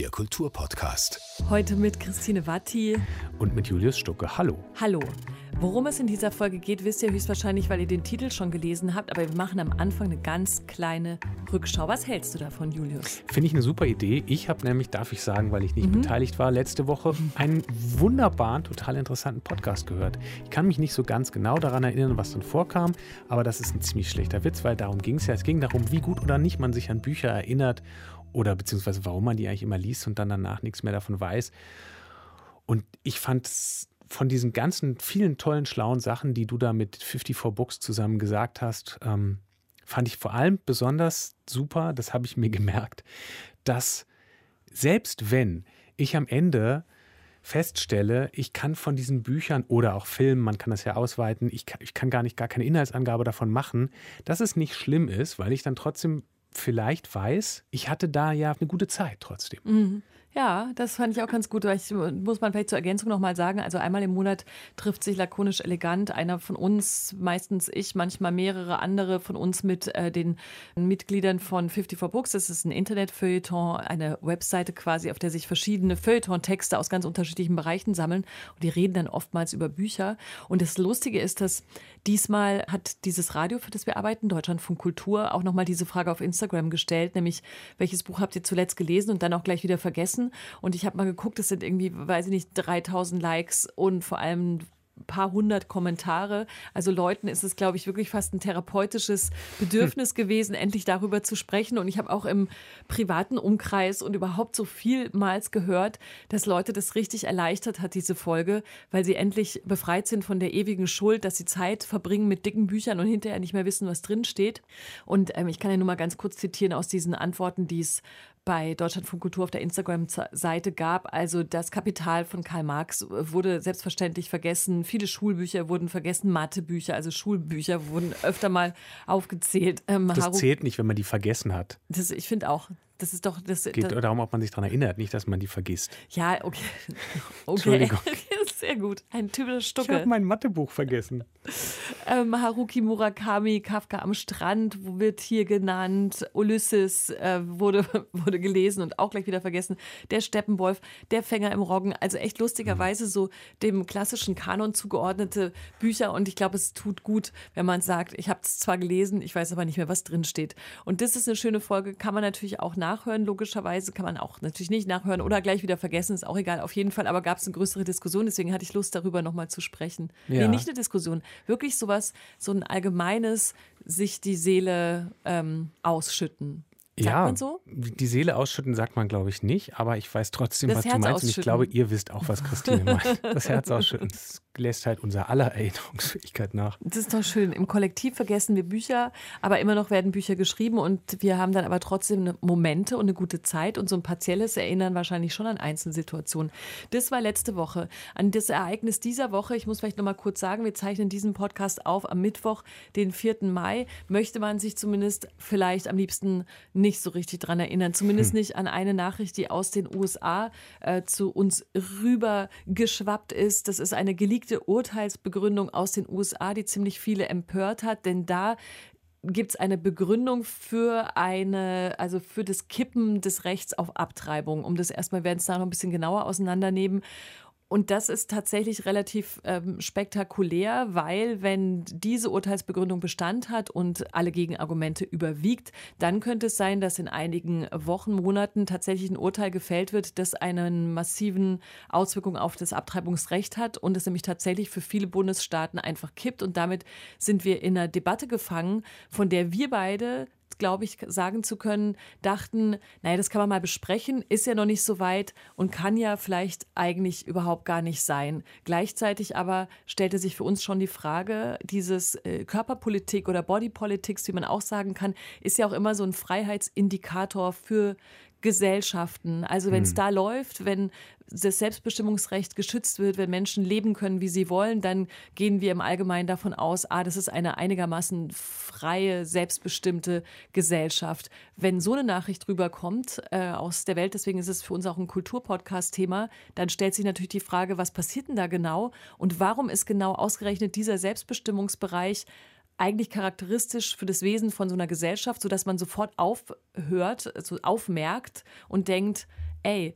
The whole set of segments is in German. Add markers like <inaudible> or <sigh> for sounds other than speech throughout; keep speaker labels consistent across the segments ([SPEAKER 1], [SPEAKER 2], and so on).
[SPEAKER 1] Der Kulturpodcast.
[SPEAKER 2] Heute mit Christine Watti
[SPEAKER 3] und mit Julius Stucke. Hallo.
[SPEAKER 2] Hallo. Worum es in dieser Folge geht, wisst ihr höchstwahrscheinlich, weil ihr den Titel schon gelesen habt. Aber wir machen am Anfang eine ganz kleine Rückschau. Was hältst du davon, Julius?
[SPEAKER 3] Finde ich eine super Idee. Ich habe nämlich, darf ich sagen, weil ich nicht mhm. beteiligt war, letzte Woche <laughs> einen wunderbaren, total interessanten Podcast gehört. Ich kann mich nicht so ganz genau daran erinnern, was dann vorkam, aber das ist ein ziemlich schlechter Witz, weil darum ging es ja. Es ging darum, wie gut oder nicht man sich an Bücher erinnert oder beziehungsweise warum man die eigentlich immer liest und dann danach nichts mehr davon weiß. Und ich fand es von diesen ganzen vielen tollen, schlauen Sachen, die du da mit 54 Books zusammen gesagt hast, ähm, fand ich vor allem besonders super, das habe ich mir <laughs> gemerkt, dass selbst wenn ich am Ende feststelle, ich kann von diesen Büchern oder auch Filmen, man kann das ja ausweiten, ich kann, ich kann gar nicht gar keine Inhaltsangabe davon machen, dass es nicht schlimm ist, weil ich dann trotzdem vielleicht weiß, ich hatte da ja eine gute Zeit trotzdem.
[SPEAKER 2] Mhm. Ja, das fand ich auch ganz gut. Ich, muss man vielleicht zur Ergänzung nochmal sagen, also einmal im Monat trifft sich lakonisch elegant einer von uns, meistens ich, manchmal mehrere andere von uns mit äh, den Mitgliedern von 54 Books. Das ist ein Internetfeuilleton, eine Webseite quasi, auf der sich verschiedene Feuilleton-Texte aus ganz unterschiedlichen Bereichen sammeln. Und die reden dann oftmals über Bücher. Und das Lustige ist, dass diesmal hat dieses Radio, für das wir arbeiten, Deutschlandfunk Kultur, auch nochmal diese Frage auf Instagram gestellt, nämlich welches Buch habt ihr zuletzt gelesen und dann auch gleich wieder vergessen? Lassen. Und ich habe mal geguckt, es sind irgendwie, weiß ich nicht, 3000 Likes und vor allem paar hundert Kommentare. Also Leuten ist es, glaube ich, wirklich fast ein therapeutisches Bedürfnis <laughs> gewesen, endlich darüber zu sprechen. Und ich habe auch im privaten Umkreis und überhaupt so vielmals gehört, dass Leute das richtig erleichtert hat, diese Folge, weil sie endlich befreit sind von der ewigen Schuld, dass sie Zeit verbringen mit dicken Büchern und hinterher nicht mehr wissen, was drin steht. Und ähm, ich kann ja nur mal ganz kurz zitieren aus diesen Antworten, die es bei Deutschlandfunk Kultur auf der Instagram-Seite gab. Also das Kapital von Karl Marx wurde selbstverständlich vergessen. Viele Schulbücher wurden vergessen, Mathebücher, also Schulbücher wurden öfter mal aufgezählt.
[SPEAKER 3] Ähm, das Haru zählt nicht, wenn man die vergessen hat.
[SPEAKER 2] Das, ich finde auch. Das ist doch. Das,
[SPEAKER 3] geht das, darum, ob man sich daran erinnert, nicht, dass man die vergisst.
[SPEAKER 2] Ja, okay. <laughs> okay. Entschuldigung. <laughs> Sehr gut. Ein typischer Stucke.
[SPEAKER 3] Ich habe mein Mathebuch vergessen. <laughs>
[SPEAKER 2] ähm, Haruki Murakami, Kafka am Strand, wird hier genannt. Ulysses äh, wurde, <laughs> wurde gelesen und auch gleich wieder vergessen. Der Steppenwolf, der Fänger im Roggen. Also echt lustigerweise so dem klassischen Kanon zugeordnete Bücher. Und ich glaube, es tut gut, wenn man sagt, ich habe es zwar gelesen, ich weiß aber nicht mehr, was drin steht. Und das ist eine schöne Folge. Kann man natürlich auch nachhören, logischerweise. Kann man auch natürlich nicht nachhören oder gleich wieder vergessen. Ist auch egal. Auf jeden Fall. Aber gab es eine größere Diskussion. Deswegen deswegen hatte ich Lust, darüber nochmal zu sprechen. Ja. Nee, nicht eine Diskussion, wirklich sowas, so ein allgemeines sich die Seele ähm, ausschütten. Sagt
[SPEAKER 3] ja,
[SPEAKER 2] so?
[SPEAKER 3] Die Seele ausschütten sagt man, glaube ich, nicht, aber ich weiß trotzdem, das was Herz du meinst. Und ich glaube, ihr wisst auch, was Christine meint. Das Herz ausschütten. Das <laughs> lässt halt unser aller <laughs> Erinnerungsfähigkeit nach.
[SPEAKER 2] Das ist doch schön. Im Kollektiv vergessen wir Bücher, aber immer noch werden Bücher geschrieben und wir haben dann aber trotzdem Momente und eine gute Zeit und so ein partielles Erinnern wahrscheinlich schon an Einzelsituationen. Das war letzte Woche. An das Ereignis dieser Woche, ich muss vielleicht noch mal kurz sagen, wir zeichnen diesen Podcast auf am Mittwoch, den 4. Mai, möchte man sich zumindest vielleicht am liebsten nicht so richtig dran erinnern. Zumindest hm. nicht an eine Nachricht, die aus den USA äh, zu uns rüber geschwappt ist. Das ist eine geleakte geleakte Urteilsbegründung aus den USA, die ziemlich viele empört hat, denn da gibt es eine Begründung für eine, also für das Kippen des Rechts auf Abtreibung. Um das erstmal werden es da noch ein bisschen genauer auseinandernehmen. Und das ist tatsächlich relativ ähm, spektakulär, weil wenn diese Urteilsbegründung Bestand hat und alle Gegenargumente überwiegt, dann könnte es sein, dass in einigen Wochen, Monaten tatsächlich ein Urteil gefällt wird, das einen massiven Auswirkungen auf das Abtreibungsrecht hat und es nämlich tatsächlich für viele Bundesstaaten einfach kippt. Und damit sind wir in einer Debatte gefangen, von der wir beide glaube ich, sagen zu können, dachten, naja, das kann man mal besprechen, ist ja noch nicht so weit und kann ja vielleicht eigentlich überhaupt gar nicht sein. Gleichzeitig aber stellte sich für uns schon die Frage, dieses äh, Körperpolitik oder Bodypolitics, wie man auch sagen kann, ist ja auch immer so ein Freiheitsindikator für Gesellschaften. Also wenn es hm. da läuft, wenn das Selbstbestimmungsrecht geschützt wird, wenn Menschen leben können, wie sie wollen, dann gehen wir im Allgemeinen davon aus, ah, das ist eine einigermaßen freie, selbstbestimmte Gesellschaft. Wenn so eine Nachricht rüberkommt äh, aus der Welt, deswegen ist es für uns auch ein Kulturpodcast-Thema, dann stellt sich natürlich die Frage, was passiert denn da genau und warum ist genau ausgerechnet dieser Selbstbestimmungsbereich eigentlich charakteristisch für das Wesen von so einer Gesellschaft, sodass man sofort aufhört, also aufmerkt und denkt, ey,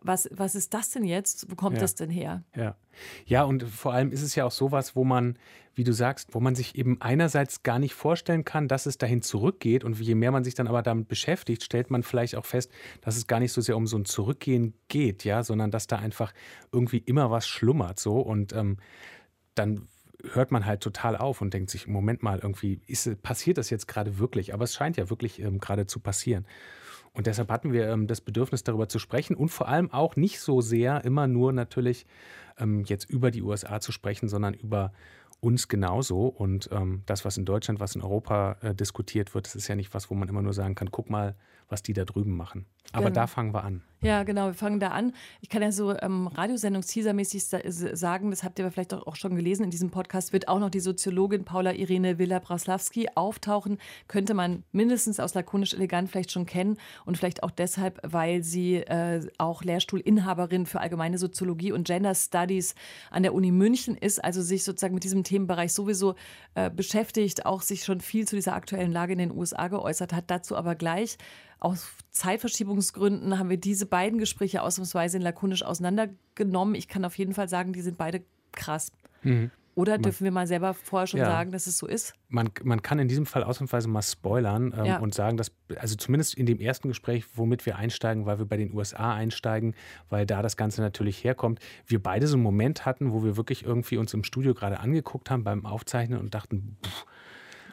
[SPEAKER 2] was, was ist das denn jetzt? Wo kommt
[SPEAKER 3] ja.
[SPEAKER 2] das denn her?
[SPEAKER 3] Ja. ja, und vor allem ist es ja auch sowas, wo man, wie du sagst, wo man sich eben einerseits gar nicht vorstellen kann, dass es dahin zurückgeht. Und je mehr man sich dann aber damit beschäftigt, stellt man vielleicht auch fest, dass es gar nicht so sehr um so ein Zurückgehen geht, ja, sondern dass da einfach irgendwie immer was schlummert so. Und ähm, dann hört man halt total auf und denkt sich, Moment mal, irgendwie ist, passiert das jetzt gerade wirklich? Aber es scheint ja wirklich ähm, gerade zu passieren. Und deshalb hatten wir ähm, das Bedürfnis, darüber zu sprechen und vor allem auch nicht so sehr immer nur natürlich ähm, jetzt über die USA zu sprechen, sondern über uns genauso. Und ähm, das, was in Deutschland, was in Europa äh, diskutiert wird, das ist ja nicht was, wo man immer nur sagen kann, guck mal, was die da drüben machen. Aber genau. da fangen wir an.
[SPEAKER 2] Ja, genau, wir fangen da an. Ich kann ja so ähm, Radiosendungs-Teasermäßig sagen, das habt ihr vielleicht auch schon gelesen in diesem Podcast, wird auch noch die Soziologin Paula Irene Villa-Braslawski auftauchen. Könnte man mindestens aus Lakonisch Elegant vielleicht schon kennen und vielleicht auch deshalb, weil sie äh, auch Lehrstuhlinhaberin für allgemeine Soziologie und Gender Studies an der Uni München ist, also sich sozusagen mit diesem Themenbereich sowieso äh, beschäftigt, auch sich schon viel zu dieser aktuellen Lage in den USA geäußert hat. Dazu aber gleich. Aus Zeitverschiebungsgründen haben wir diese beiden Gespräche ausnahmsweise in lakonisch auseinandergenommen. Ich kann auf jeden Fall sagen, die sind beide krass. Mhm. Oder dürfen man, wir mal selber vorher schon ja, sagen, dass es so ist?
[SPEAKER 3] Man, man kann in diesem Fall ausnahmsweise mal spoilern ähm, ja. und sagen, dass, also zumindest in dem ersten Gespräch, womit wir einsteigen, weil wir bei den USA einsteigen, weil da das Ganze natürlich herkommt, wir beide so einen Moment hatten, wo wir wirklich irgendwie uns im Studio gerade angeguckt haben beim Aufzeichnen und dachten, pff,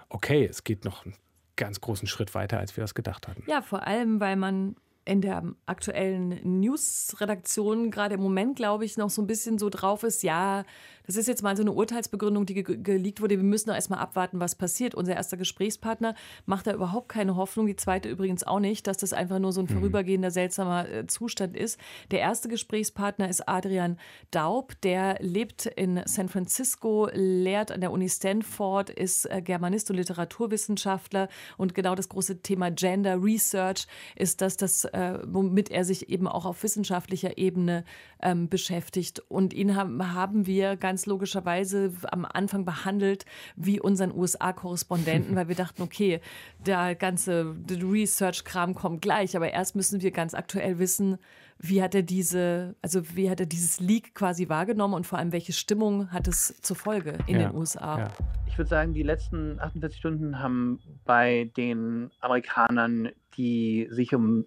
[SPEAKER 3] okay, es geht noch ein ganz großen Schritt weiter, als wir das gedacht hatten.
[SPEAKER 2] Ja, vor allem, weil man in der aktuellen News-Redaktion gerade im Moment, glaube ich, noch so ein bisschen so drauf ist, ja, das ist jetzt mal so eine Urteilsbegründung, die ge geleakt wurde. Wir müssen doch erstmal abwarten, was passiert. Unser erster Gesprächspartner macht da überhaupt keine Hoffnung, die zweite übrigens auch nicht, dass das einfach nur so ein mhm. vorübergehender, seltsamer äh, Zustand ist. Der erste Gesprächspartner ist Adrian Daub, der lebt in San Francisco, lehrt an der Uni Stanford, ist äh, Germanist und Literaturwissenschaftler und genau das große Thema Gender Research ist das, das äh, womit er sich eben auch auf wissenschaftlicher Ebene ähm, beschäftigt. Und ihn haben, haben wir ganz ganz logischerweise am Anfang behandelt wie unseren USA-Korrespondenten, weil wir dachten, okay, der ganze Research-Kram kommt gleich, aber erst müssen wir ganz aktuell wissen, wie hat er diese, also wie hat er dieses Leak quasi wahrgenommen und vor allem welche Stimmung hat es zur Folge in ja, den USA? Ja.
[SPEAKER 4] Ich würde sagen, die letzten 48 Stunden haben bei den Amerikanern, die sich um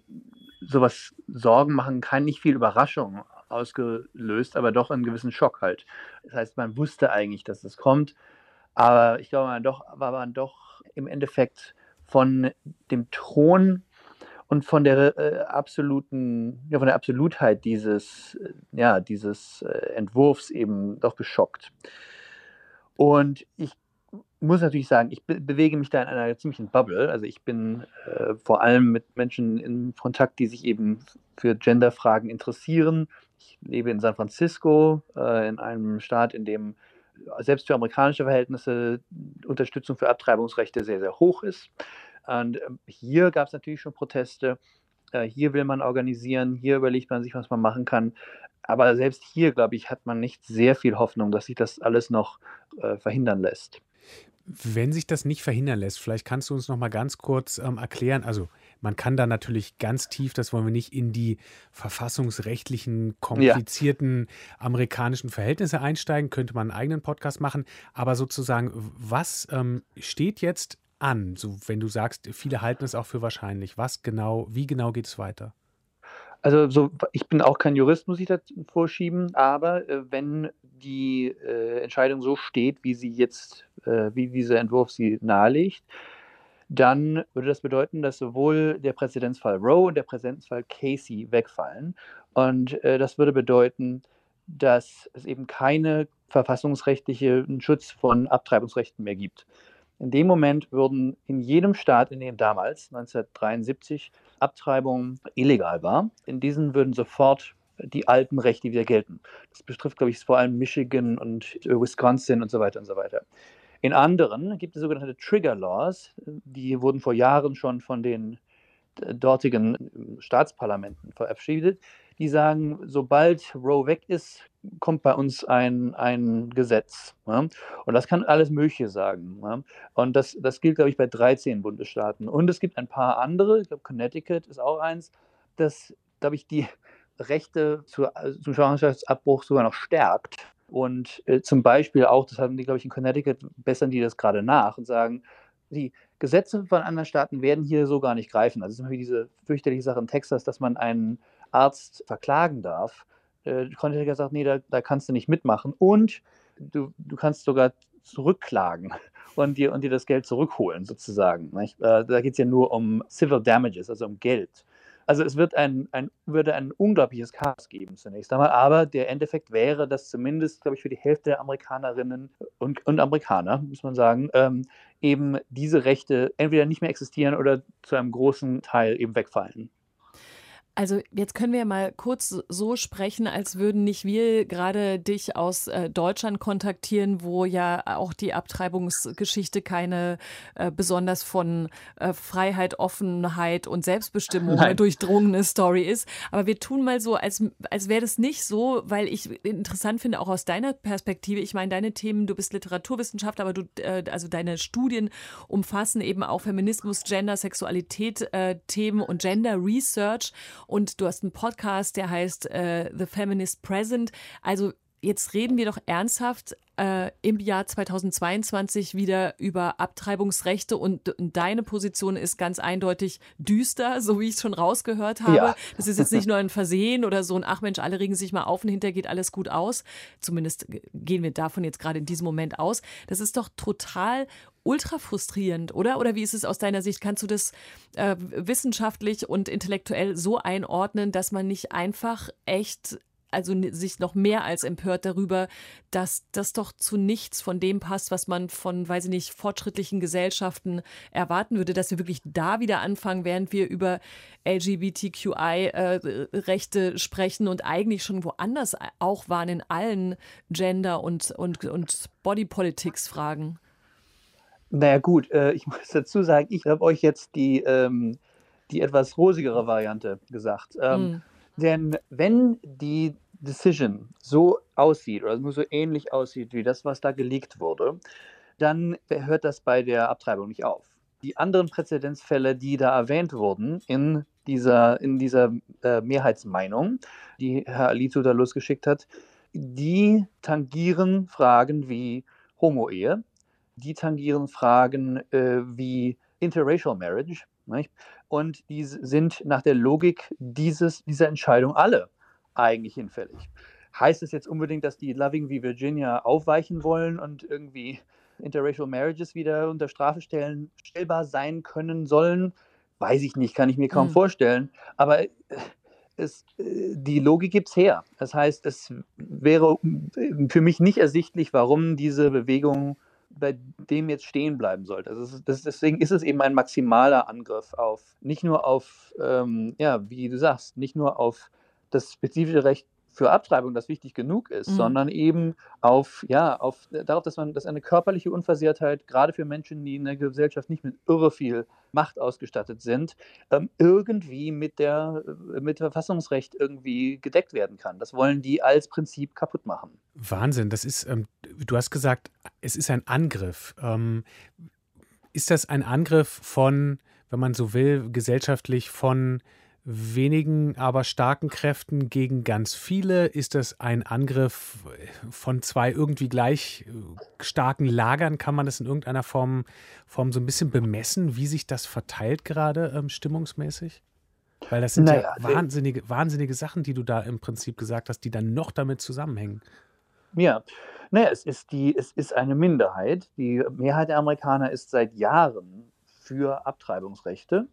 [SPEAKER 4] sowas Sorgen machen, kein nicht viel Überraschung ausgelöst, aber doch einen gewissen Schock halt. Das heißt, man wusste eigentlich, dass es kommt, aber ich glaube, man doch, war man doch im Endeffekt von dem Thron und von der äh, absoluten, ja, von der Absolutheit dieses, äh, ja, dieses äh, Entwurfs eben doch geschockt. Und ich muss natürlich sagen, ich be bewege mich da in einer ziemlichen Bubble. Also ich bin äh, vor allem mit Menschen in Kontakt, die sich eben für Genderfragen interessieren. Ich lebe in San Francisco, äh, in einem Staat, in dem selbst für amerikanische Verhältnisse Unterstützung für Abtreibungsrechte sehr, sehr hoch ist. Und äh, hier gab es natürlich schon Proteste. Äh, hier will man organisieren, hier überlegt man sich, was man machen kann. Aber selbst hier, glaube ich, hat man nicht sehr viel Hoffnung, dass sich das alles noch äh, verhindern lässt.
[SPEAKER 3] Wenn sich das nicht verhindern lässt, vielleicht kannst du uns noch mal ganz kurz ähm, erklären. Also man kann da natürlich ganz tief, das wollen wir nicht, in die verfassungsrechtlichen, komplizierten ja. amerikanischen Verhältnisse einsteigen. Könnte man einen eigenen Podcast machen. Aber sozusagen, was ähm, steht jetzt an? So, wenn du sagst, viele halten es auch für wahrscheinlich. Was genau, wie genau geht es weiter?
[SPEAKER 4] Also so, ich bin auch kein Jurist, muss ich da vorschieben, aber äh, wenn die äh, Entscheidung so steht, wie sie jetzt, äh, wie dieser Entwurf sie nahelegt, dann würde das bedeuten, dass sowohl der Präzedenzfall Roe und der Präzedenzfall Casey wegfallen. Und äh, das würde bedeuten, dass es eben keine verfassungsrechtlichen Schutz von Abtreibungsrechten mehr gibt. In dem Moment würden in jedem Staat, in dem damals, 1973, Abtreibung illegal war, in diesen würden sofort die alten Rechte wieder gelten. Das betrifft, glaube ich, vor allem Michigan und Wisconsin und so weiter und so weiter. In anderen gibt es sogenannte Trigger Laws, die wurden vor Jahren schon von den dortigen Staatsparlamenten verabschiedet, die sagen, sobald Roe weg ist, kommt bei uns ein, ein Gesetz. Ja? Und das kann alles Mögliche sagen. Ja? Und das, das gilt, glaube ich, bei 13 Bundesstaaten. Und es gibt ein paar andere, ich glaube, Connecticut ist auch eins, das, glaube ich, die Rechte zu, zum Schwangerschaftsabbruch sogar noch stärkt. Und äh, zum Beispiel auch, das haben die, glaube ich, in Connecticut, bessern die das gerade nach und sagen, die Gesetze von anderen Staaten werden hier so gar nicht greifen. Also es ist wie diese fürchterliche Sache in Texas, dass man einen Arzt verklagen darf. Äh, Connecticut sagt, nee, da, da kannst du nicht mitmachen. Und du, du kannst sogar zurückklagen und dir, und dir das Geld zurückholen, sozusagen. Äh, da geht es ja nur um Civil Damages, also um Geld. Also es wird ein, ein, würde ein unglaubliches Chaos geben zunächst einmal, aber der Endeffekt wäre, dass zumindest, glaube ich, für die Hälfte der Amerikanerinnen und, und Amerikaner, muss man sagen, ähm, eben diese Rechte entweder nicht mehr existieren oder zu einem großen Teil eben wegfallen.
[SPEAKER 2] Also jetzt können wir mal kurz so sprechen, als würden nicht wir gerade dich aus äh, Deutschland kontaktieren, wo ja auch die Abtreibungsgeschichte keine äh, besonders von äh, Freiheit, Offenheit und Selbstbestimmung <laughs> Nein. durchdrungene Story ist. Aber wir tun mal so, als, als wäre das nicht so, weil ich interessant finde, auch aus deiner Perspektive, ich meine, deine Themen, du bist Literaturwissenschaftler, aber du, äh, also deine Studien umfassen eben auch Feminismus, Gender, Sexualität, äh, Themen und Gender Research. Und du hast einen Podcast, der heißt äh, The Feminist Present. Also jetzt reden wir doch ernsthaft äh, im Jahr 2022 wieder über Abtreibungsrechte und, und, deine Position ist ganz eindeutig düster, so wie ich es schon rausgehört habe. Ja. Das ist jetzt nicht nur ein Versehen oder so ein Ach Mensch, alle regen sich mal auf und hinterher geht alles gut aus. Zumindest gehen wir davon jetzt gerade in diesem Moment aus. Das ist doch total ultra frustrierend, oder? Oder wie ist es aus deiner Sicht? Kannst du das äh, wissenschaftlich und intellektuell so einordnen, dass man nicht einfach echt also sich noch mehr als empört darüber, dass das doch zu nichts von dem passt, was man von, weiß ich nicht, fortschrittlichen Gesellschaften erwarten würde, dass wir wirklich da wieder anfangen, während wir über LGBTQI-Rechte äh, sprechen und eigentlich schon woanders auch waren in allen Gender- und, und, und Body-Politics-Fragen.
[SPEAKER 4] Naja gut, äh, ich <laughs> muss dazu sagen, ich habe euch jetzt die, ähm, die etwas rosigere Variante gesagt. Mm. Denn wenn die Decision so aussieht oder nur so ähnlich aussieht wie das, was da gelegt wurde, dann hört das bei der Abtreibung nicht auf. Die anderen Präzedenzfälle, die da erwähnt wurden in dieser, in dieser äh, Mehrheitsmeinung, die Herr Alito da losgeschickt hat, die tangieren Fragen wie Homo-Ehe, die tangieren Fragen äh, wie Interracial Marriage. Nicht? Und die sind nach der Logik dieses, dieser Entscheidung alle eigentlich hinfällig. Heißt es jetzt unbedingt, dass die Loving wie Virginia aufweichen wollen und irgendwie Interracial Marriages wieder unter Strafe stellen, stellbar sein können sollen? Weiß ich nicht, kann ich mir kaum mhm. vorstellen. Aber äh, es, äh, die Logik gibt es her. Das heißt, es wäre für mich nicht ersichtlich, warum diese Bewegung bei dem jetzt stehen bleiben sollte. Also deswegen ist es eben ein maximaler Angriff auf, nicht nur auf, ähm, ja, wie du sagst, nicht nur auf das spezifische Recht für Abtreibung, das wichtig genug ist, mhm. sondern eben auf, ja, auf darauf, dass man, dass eine körperliche Unversehrtheit, gerade für Menschen, die in der Gesellschaft nicht mit irre viel Macht ausgestattet sind, ähm, irgendwie mit der, mit Verfassungsrecht irgendwie gedeckt werden kann. Das wollen die als Prinzip kaputt machen.
[SPEAKER 3] Wahnsinn, das ist, ähm, du hast gesagt, es ist ein Angriff. Ähm, ist das ein Angriff von, wenn man so will, gesellschaftlich von wenigen, aber starken Kräften gegen ganz viele? Ist das ein Angriff von zwei irgendwie gleich äh, starken Lagern? Kann man das in irgendeiner Form, Form so ein bisschen bemessen, wie sich das verteilt gerade ähm, stimmungsmäßig? Weil das sind naja, ja wahnsinnige, wahnsinnige Sachen, die du da im Prinzip gesagt hast, die dann noch damit zusammenhängen.
[SPEAKER 4] Ja, naja, es ist, die, es ist eine Minderheit. Die Mehrheit der Amerikaner ist seit Jahren für Abtreibungsrechte.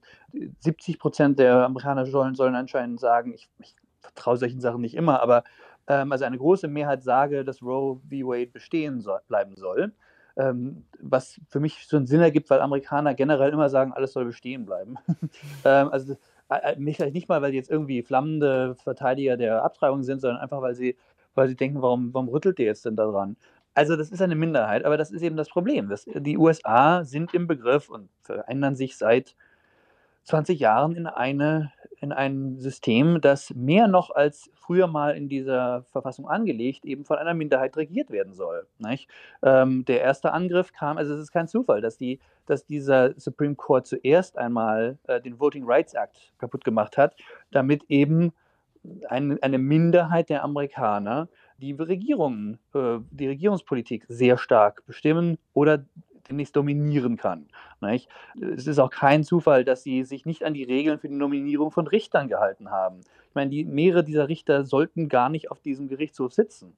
[SPEAKER 4] 70 Prozent der Amerikaner sollen, sollen anscheinend sagen, ich, ich vertraue solchen Sachen nicht immer, aber ähm, also eine große Mehrheit sage, dass Roe v. Wade bestehen soll, bleiben soll. Ähm, was für mich so einen Sinn ergibt, weil Amerikaner generell immer sagen, alles soll bestehen bleiben. <laughs> ähm, also äh nicht mal, weil sie jetzt irgendwie flammende Verteidiger der Abtreibung sind, sondern einfach, weil sie, weil sie denken, warum, warum rüttelt ihr jetzt denn daran? Also das ist eine Minderheit, aber das ist eben das Problem. Das, die USA sind im Begriff und verändern sich seit 20 Jahren in eine in ein System, das mehr noch als früher mal in dieser Verfassung angelegt, eben von einer Minderheit regiert werden soll. Ähm, der erste Angriff kam, also es ist kein Zufall, dass, die, dass dieser Supreme Court zuerst einmal äh, den Voting Rights Act kaputt gemacht hat, damit eben ein, eine Minderheit der Amerikaner die Regierungen, äh, die Regierungspolitik sehr stark bestimmen oder demnächst dominieren kann. Nicht? Es ist auch kein Zufall, dass sie sich nicht an die Regeln für die Nominierung von Richtern gehalten haben. Ich meine, die, mehrere dieser Richter sollten gar nicht auf diesem Gerichtshof sitzen.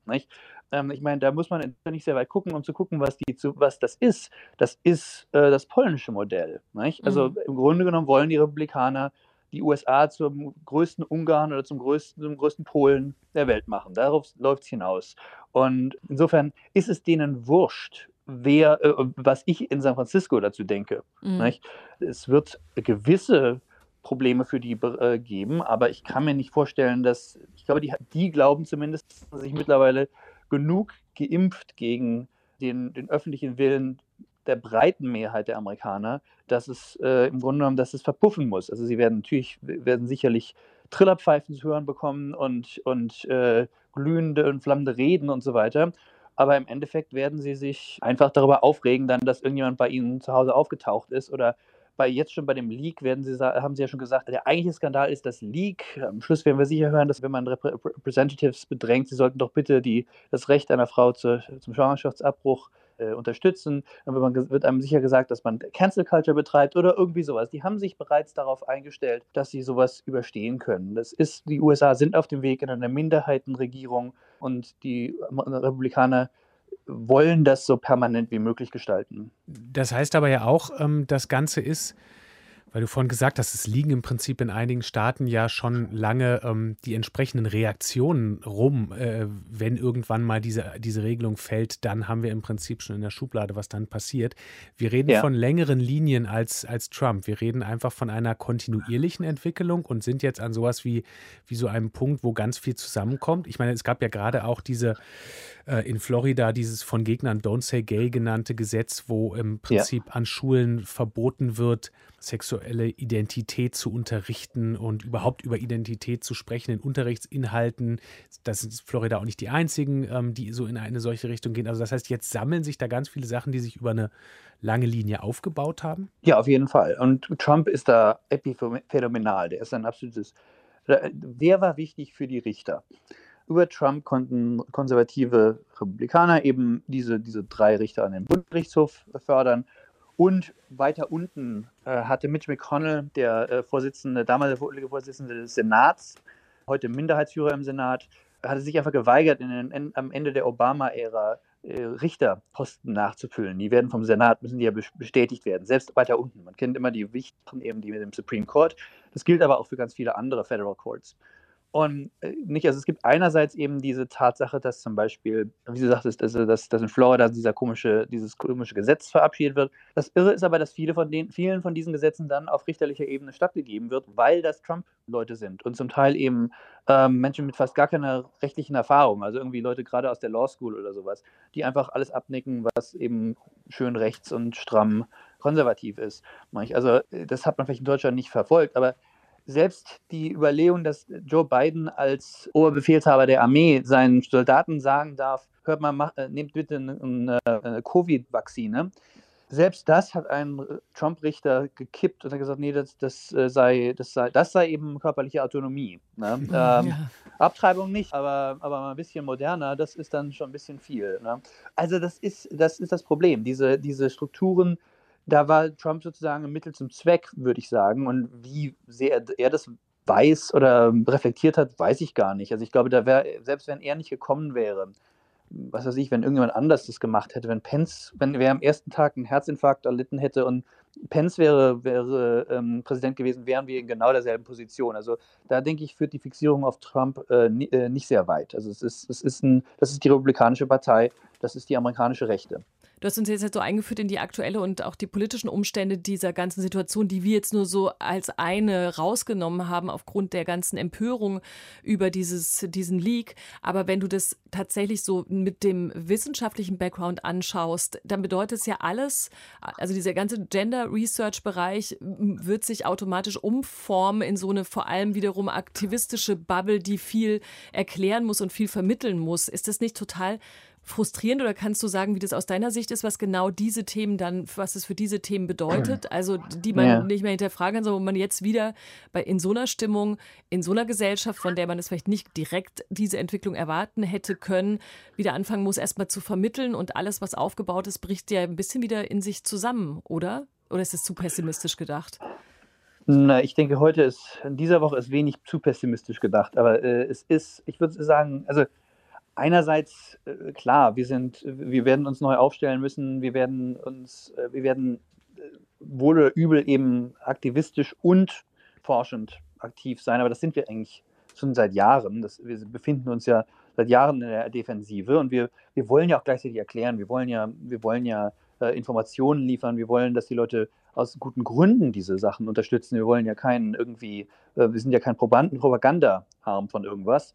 [SPEAKER 4] Ähm, ich meine, da muss man nicht sehr weit gucken, um zu gucken, was, die, was das ist. Das ist äh, das polnische Modell. Nicht? Also mhm. im Grunde genommen wollen die Republikaner die USA zum größten Ungarn oder zum größten, zum größten Polen der Welt machen. Darauf läuft es hinaus. Und insofern ist es denen wurscht, wer, äh, was ich in San Francisco dazu denke. Mhm. Es wird gewisse Probleme für die äh, geben, aber ich kann mir nicht vorstellen, dass, ich glaube, die, die glauben zumindest, dass sich mittlerweile genug geimpft gegen den, den öffentlichen Willen der breiten Mehrheit der Amerikaner, dass es äh, im Grunde genommen, dass es verpuffen muss. Also sie werden natürlich, werden sicherlich Trillerpfeifen zu hören bekommen und, und äh, glühende und flammende Reden und so weiter aber im Endeffekt werden sie sich einfach darüber aufregen, dann, dass irgendjemand bei ihnen zu Hause aufgetaucht ist oder bei jetzt schon bei dem Leak werden sie haben sie ja schon gesagt, der eigentliche Skandal ist das Leak. Am Schluss werden wir sicher hören, dass wenn man Representatives bedrängt, sie sollten doch bitte die, das Recht einer Frau zu, zum Schwangerschaftsabbruch äh, unterstützen. Dann wird, man, wird, einem sicher gesagt, dass man Cancel Culture betreibt oder irgendwie sowas. Die haben sich bereits darauf eingestellt, dass sie sowas überstehen können. Das ist, die USA sind auf dem Weg in eine Minderheitenregierung und die Republikaner wollen das so permanent wie möglich gestalten.
[SPEAKER 3] Das heißt aber ja auch, ähm, das Ganze ist weil du vorhin gesagt hast, es liegen im Prinzip in einigen Staaten ja schon lange ähm, die entsprechenden Reaktionen rum. Äh, wenn irgendwann mal diese, diese Regelung fällt, dann haben wir im Prinzip schon in der Schublade, was dann passiert. Wir reden ja. von längeren Linien als, als Trump. Wir reden einfach von einer kontinuierlichen Entwicklung und sind jetzt an sowas wie, wie so einem Punkt, wo ganz viel zusammenkommt. Ich meine, es gab ja gerade auch diese äh, in Florida dieses von Gegnern Don't Say Gay genannte Gesetz, wo im Prinzip ja. an Schulen verboten wird, sexuelle Identität zu unterrichten und überhaupt über Identität zu sprechen in Unterrichtsinhalten. Das sind Florida auch nicht die einzigen, ähm, die so in eine solche Richtung gehen. Also das heißt, jetzt sammeln sich da ganz viele Sachen, die sich über eine lange Linie aufgebaut haben.
[SPEAKER 4] Ja, auf jeden Fall. Und Trump ist da epiphänomenal. Der ist ein absolutes. Wer war wichtig für die Richter? Über Trump konnten konservative Republikaner eben diese, diese drei Richter an den Bundesgerichtshof fördern und weiter unten äh, hatte Mitch McConnell, der äh, Vorsitzende, damalige Vorsitzende des Senats, heute Minderheitsführer im Senat, hatte sich einfach geweigert, den, am Ende der Obama-Ära äh, Richterposten nachzufüllen. Die werden vom Senat, müssen die ja bestätigt werden, selbst weiter unten. Man kennt immer die wichtigen, eben die mit dem Supreme Court. Das gilt aber auch für ganz viele andere Federal Courts. Und äh, nicht, also es gibt einerseits eben diese Tatsache, dass zum Beispiel, wie du sagtest, also dass, dass in Florida dieser komische, dieses komische Gesetz verabschiedet wird. Das Irre ist aber, dass viele von den, vielen von diesen Gesetzen dann auf richterlicher Ebene stattgegeben wird, weil das Trump-Leute sind und zum Teil eben ähm, Menschen mit fast gar keiner rechtlichen Erfahrung, also irgendwie Leute gerade aus der Law School oder sowas, die einfach alles abnicken, was eben schön rechts und stramm konservativ ist. Also das hat man vielleicht in Deutschland nicht verfolgt, aber selbst die Überlegung, dass Joe Biden als Oberbefehlshaber der Armee seinen Soldaten sagen darf, hört mal, mach, äh, nehmt bitte eine, eine Covid-Vakzine. Selbst das hat ein Trump-Richter gekippt und hat gesagt, nee, das, das, äh, sei, das, sei, das sei eben körperliche Autonomie. Ne? <laughs> Ähm, ja. Abtreibung nicht, aber, aber mal ein bisschen moderner, das ist dann schon ein bisschen viel. Ne? Also das ist, das ist das Problem. Diese, diese Strukturen da war Trump sozusagen ein Mittel zum Zweck, würde ich sagen. Und wie sehr er das weiß oder reflektiert hat, weiß ich gar nicht. Also ich glaube, da wäre, selbst wenn er nicht gekommen wäre, was weiß ich, wenn irgendjemand anders das gemacht hätte, wenn Pence, wenn er am ersten Tag einen Herzinfarkt erlitten hätte und Pence wäre, wäre ähm, Präsident gewesen, wären wir in genau derselben Position. Also da denke ich, führt die Fixierung auf Trump äh, äh, nicht sehr weit. Also es ist, es ist ein, das ist die Republikanische Partei, das ist die amerikanische Rechte.
[SPEAKER 2] Du hast uns jetzt halt so eingeführt in die aktuelle und auch die politischen Umstände dieser ganzen Situation, die wir jetzt nur so als eine rausgenommen haben aufgrund der ganzen Empörung über dieses, diesen Leak. Aber wenn du das tatsächlich so mit dem wissenschaftlichen Background anschaust, dann bedeutet es ja alles, also dieser ganze Gender Research Bereich wird sich automatisch umformen in so eine vor allem wiederum aktivistische Bubble, die viel erklären muss und viel vermitteln muss. Ist das nicht total frustrierend oder kannst du sagen, wie das aus deiner Sicht ist, was genau diese Themen dann, was es für diese Themen bedeutet? Also die man ja. nicht mehr hinterfragen kann, sondern wo man jetzt wieder bei in so einer Stimmung, in so einer Gesellschaft, von der man es vielleicht nicht direkt diese Entwicklung erwarten hätte können, wieder anfangen muss, erstmal zu vermitteln und alles, was aufgebaut ist, bricht ja ein bisschen wieder in sich zusammen, oder? Oder ist es zu pessimistisch gedacht?
[SPEAKER 4] Na, ich denke, heute ist, in dieser Woche ist wenig zu pessimistisch gedacht, aber äh, es ist, ich würde sagen, also einerseits äh, klar, wir sind, wir werden uns neu aufstellen müssen, wir werden uns, äh, wir werden äh, wohl oder übel eben aktivistisch und forschend aktiv sein, aber das sind wir eigentlich schon seit Jahren. Das, wir befinden uns ja seit Jahren in der Defensive und wir, wir wollen ja auch gleichzeitig erklären, wir wollen ja, wir wollen ja äh, Informationen liefern, wir wollen, dass die Leute aus guten Gründen diese Sachen unterstützen. Wir wollen ja keinen irgendwie, wir sind ja kein Propaganda-Arm von irgendwas.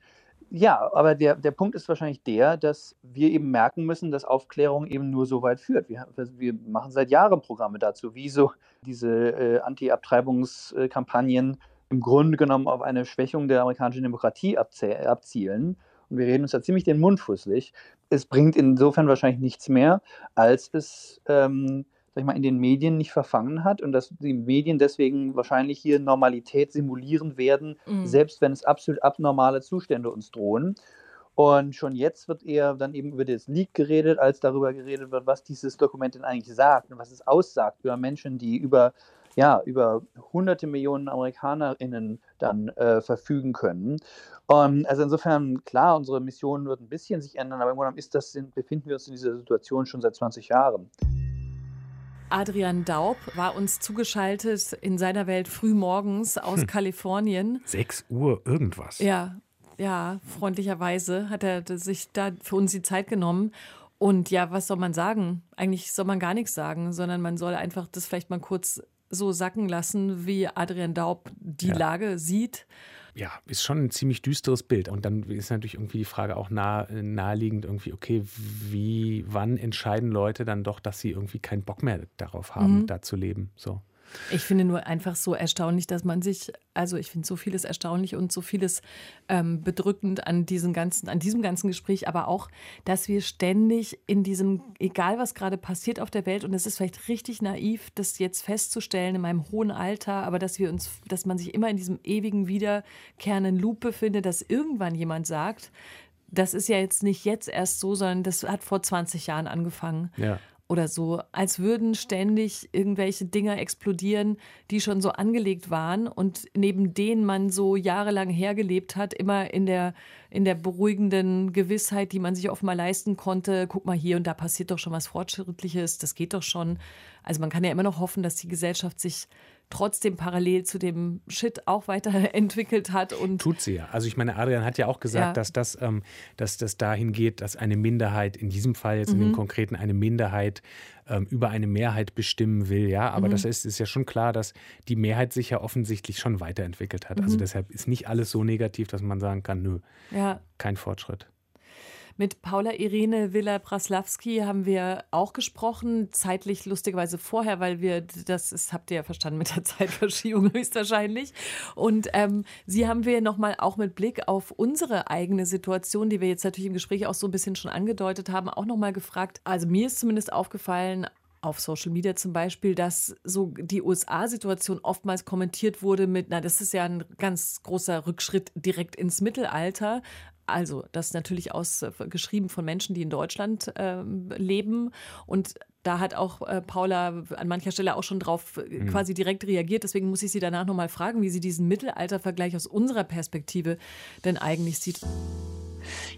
[SPEAKER 4] Ja, aber der, der Punkt ist wahrscheinlich der, dass wir eben merken müssen, dass Aufklärung eben nur so weit führt. Wir, wir machen seit Jahren Programme dazu, wie so diese äh, Anti-Abtreibungskampagnen im Grunde genommen auf eine Schwächung der amerikanischen Demokratie abzielen. Und wir reden uns da ziemlich den Mund fusselig. Es bringt insofern wahrscheinlich nichts mehr, als es ähm, sag ich mal, in den Medien nicht verfangen hat und dass die Medien deswegen wahrscheinlich hier Normalität simulieren werden, mhm. selbst wenn es absolut abnormale Zustände uns drohen. Und schon jetzt wird eher dann eben über das Leak geredet, als darüber geredet wird, was dieses Dokument denn eigentlich sagt und was es aussagt über Menschen, die über, ja, über hunderte Millionen AmerikanerInnen dann äh, verfügen können. Um, also insofern, klar, unsere Mission wird ein bisschen sich ändern, aber im Grunde ist das, befinden wir uns in dieser Situation schon seit 20 Jahren.
[SPEAKER 2] Adrian Daub war uns zugeschaltet in seiner Welt frühmorgens aus hm. Kalifornien.
[SPEAKER 3] 6 Uhr irgendwas.
[SPEAKER 2] Ja, ja, freundlicherweise hat er sich da für uns die Zeit genommen. Und ja, was soll man sagen? Eigentlich soll man gar nichts sagen, sondern man soll einfach das vielleicht mal kurz so sacken lassen, wie Adrian Daub die ja. Lage sieht
[SPEAKER 3] ja, ist schon ein ziemlich düsteres Bild. Und dann ist natürlich irgendwie die Frage auch nah, naheliegend irgendwie, okay, wie, wann entscheiden Leute dann doch, dass sie irgendwie keinen Bock mehr darauf haben, mhm. da zu leben? So.
[SPEAKER 2] Ich finde nur einfach so erstaunlich, dass man sich, also ich finde so vieles erstaunlich und so vieles ähm, bedrückend an diesem ganzen, an diesem ganzen Gespräch, aber auch, dass wir ständig in diesem, egal was gerade passiert auf der Welt, und es ist vielleicht richtig naiv, das jetzt festzustellen in meinem hohen Alter, aber dass wir uns, dass man sich immer in diesem ewigen wiederkehrenden Loop befindet, dass irgendwann jemand sagt, das ist ja jetzt nicht jetzt erst so, sondern das hat vor 20 Jahren angefangen. Ja oder so, als würden ständig irgendwelche Dinger explodieren, die schon so angelegt waren und neben denen man so jahrelang hergelebt hat, immer in der, in der beruhigenden Gewissheit, die man sich mal leisten konnte, guck mal hier und da passiert doch schon was Fortschrittliches, das geht doch schon. Also man kann ja immer noch hoffen, dass die Gesellschaft sich trotzdem parallel zu dem Shit auch weiterentwickelt hat. Und
[SPEAKER 3] Tut sie ja. Also ich meine, Adrian hat ja auch gesagt, ja. dass, das, ähm, dass das dahin geht, dass eine Minderheit, in diesem Fall jetzt mhm. in dem mhm. Konkreten eine Minderheit ähm, über eine Mehrheit bestimmen will. Ja, aber mhm. das ist, ist ja schon klar, dass die Mehrheit sich ja offensichtlich schon weiterentwickelt hat. Also mhm. Also deshalb ist nicht alles so negativ, dass man sagen kann, nö, ja. kein Fortschritt.
[SPEAKER 2] Mit Paula Irene Villa-Braslawski haben wir auch gesprochen, zeitlich lustigerweise vorher, weil wir, das ist, habt ihr ja verstanden mit der <laughs> Zeitverschiebung höchstwahrscheinlich. Und ähm, sie haben wir nochmal auch mit Blick auf unsere eigene Situation, die wir jetzt natürlich im Gespräch auch so ein bisschen schon angedeutet haben, auch nochmal gefragt. Also mir ist zumindest aufgefallen, auf Social Media zum Beispiel, dass so die USA-Situation oftmals kommentiert wurde mit, na, das ist ja ein ganz großer Rückschritt direkt ins Mittelalter. Also, das ist natürlich ausgeschrieben von Menschen, die in Deutschland äh, leben. Und da hat auch äh, Paula an mancher Stelle auch schon drauf äh, mhm. quasi direkt reagiert. Deswegen muss ich sie danach nochmal fragen, wie sie diesen Mittelaltervergleich aus unserer Perspektive denn eigentlich sieht.